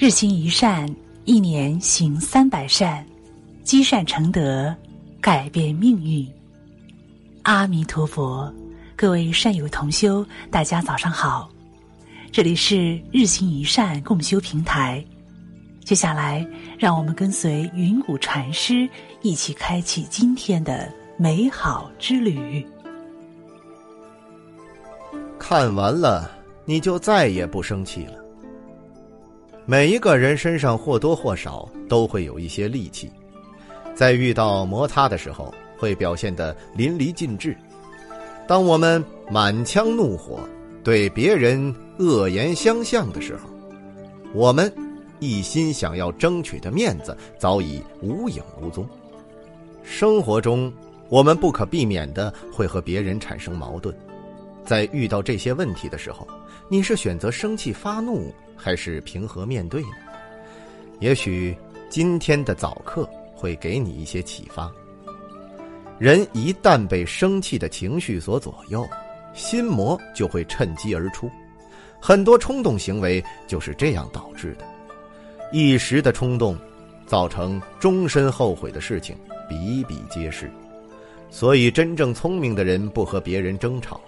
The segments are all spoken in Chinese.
日行一善，一年行三百善，积善成德，改变命运。阿弥陀佛，各位善友同修，大家早上好，这里是日行一善共修平台。接下来，让我们跟随云谷禅师一起开启今天的美好之旅。看完了，你就再也不生气了。每一个人身上或多或少都会有一些戾气，在遇到摩擦的时候，会表现得淋漓尽致。当我们满腔怒火对别人恶言相向的时候，我们一心想要争取的面子早已无影无踪。生活中，我们不可避免的会和别人产生矛盾，在遇到这些问题的时候，你是选择生气发怒？还是平和面对呢？也许今天的早课会给你一些启发。人一旦被生气的情绪所左右，心魔就会趁机而出，很多冲动行为就是这样导致的。一时的冲动，造成终身后悔的事情比比皆是。所以，真正聪明的人不和别人争吵。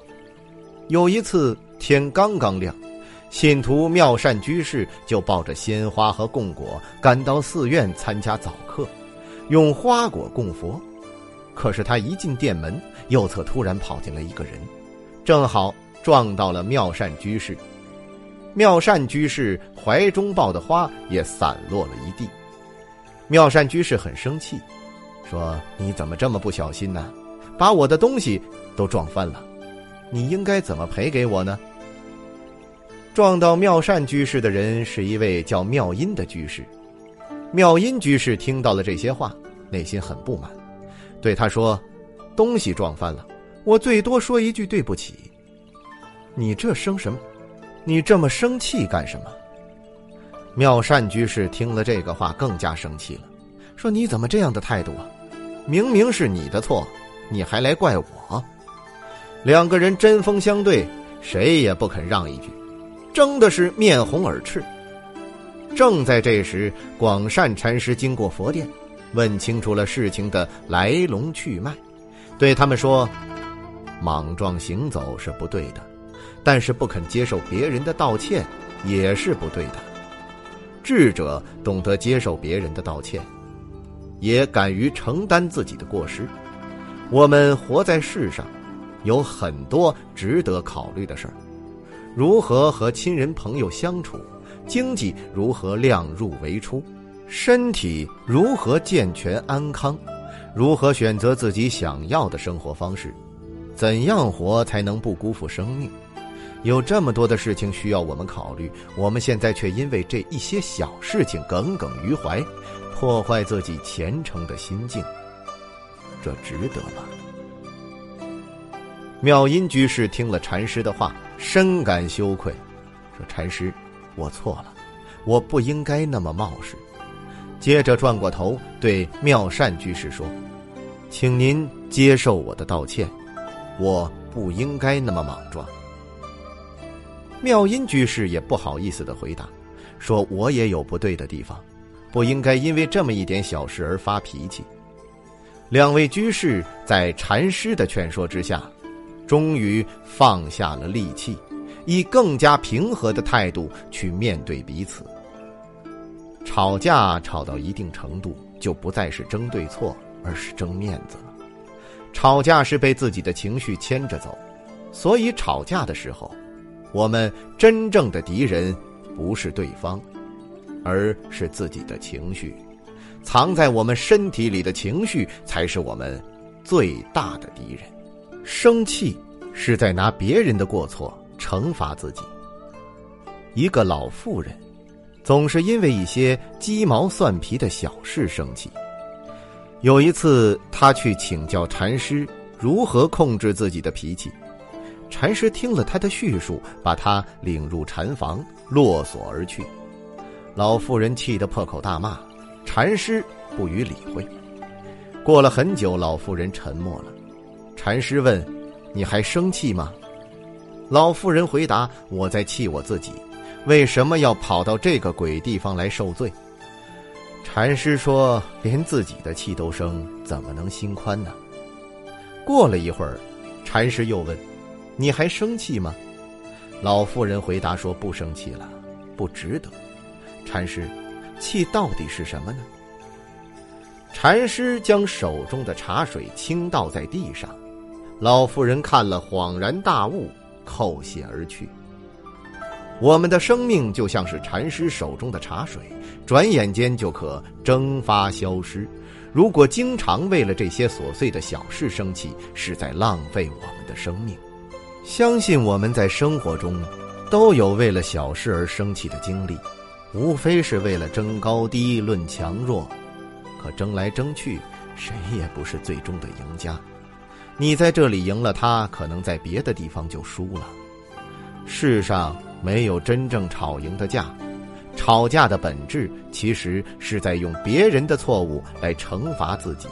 有一次，天刚刚亮。信徒妙善居士就抱着鲜花和供果赶到寺院参加早课，用花果供佛。可是他一进殿门，右侧突然跑进来一个人，正好撞到了妙善居士。妙善居士怀中抱的花也散落了一地。妙善居士很生气，说：“你怎么这么不小心呢？把我的东西都撞翻了，你应该怎么赔给我呢？”撞到妙善居士的人是一位叫妙音的居士。妙音居士听到了这些话，内心很不满，对他说：“东西撞翻了，我最多说一句对不起。你这生什么？你这么生气干什么？”妙善居士听了这个话，更加生气了，说：“你怎么这样的态度啊？明明是你的错，你还来怪我？”两个人针锋相对，谁也不肯让一句。争的是面红耳赤。正在这时，广善禅师经过佛殿，问清楚了事情的来龙去脉，对他们说：“莽撞行走是不对的，但是不肯接受别人的道歉也是不对的。智者懂得接受别人的道歉，也敢于承担自己的过失。我们活在世上，有很多值得考虑的事儿。”如何和亲人朋友相处，经济如何量入为出，身体如何健全安康，如何选择自己想要的生活方式，怎样活才能不辜负生命？有这么多的事情需要我们考虑，我们现在却因为这一些小事情耿耿于怀，破坏自己虔诚的心境，这值得吗？妙音居士听了禅师的话。深感羞愧，说：“禅师，我错了，我不应该那么冒失。”接着转过头对妙善居士说：“请您接受我的道歉，我不应该那么莽撞。”妙音居士也不好意思的回答，说：“我也有不对的地方，不应该因为这么一点小事而发脾气。”两位居士在禅师的劝说之下。终于放下了戾气，以更加平和的态度去面对彼此。吵架吵到一定程度，就不再是争对错，而是争面子了。吵架是被自己的情绪牵着走，所以吵架的时候，我们真正的敌人不是对方，而是自己的情绪。藏在我们身体里的情绪，才是我们最大的敌人。生气是在拿别人的过错惩罚自己。一个老妇人，总是因为一些鸡毛蒜皮的小事生气。有一次，她去请教禅师如何控制自己的脾气。禅师听了他的叙述，把他领入禅房，落锁而去。老妇人气得破口大骂，禅师不予理会。过了很久，老妇人沉默了。禅师问：“你还生气吗？”老妇人回答：“我在气我自己，为什么要跑到这个鬼地方来受罪？禅师说：“连自己的气都生，怎么能心宽呢？”过了一会儿，禅师又问：“你还生气吗？”老妇人回答说：“不生气了，不值得。”禅师，气到底是什么呢？禅师将手中的茶水倾倒在地上，老妇人看了恍然大悟，叩谢而去。我们的生命就像是禅师手中的茶水，转眼间就可蒸发消失。如果经常为了这些琐碎的小事生气，是在浪费我们的生命。相信我们在生活中，都有为了小事而生气的经历，无非是为了争高低、论强弱。可争来争去，谁也不是最终的赢家。你在这里赢了，他可能在别的地方就输了。世上没有真正吵赢的架，吵架的本质其实是在用别人的错误来惩罚自己。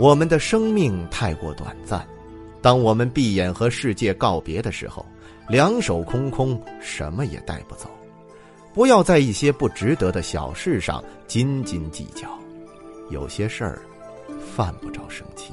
我们的生命太过短暂，当我们闭眼和世界告别的时候，两手空空，什么也带不走。不要在一些不值得的小事上斤斤计较。有些事儿，犯不着生气。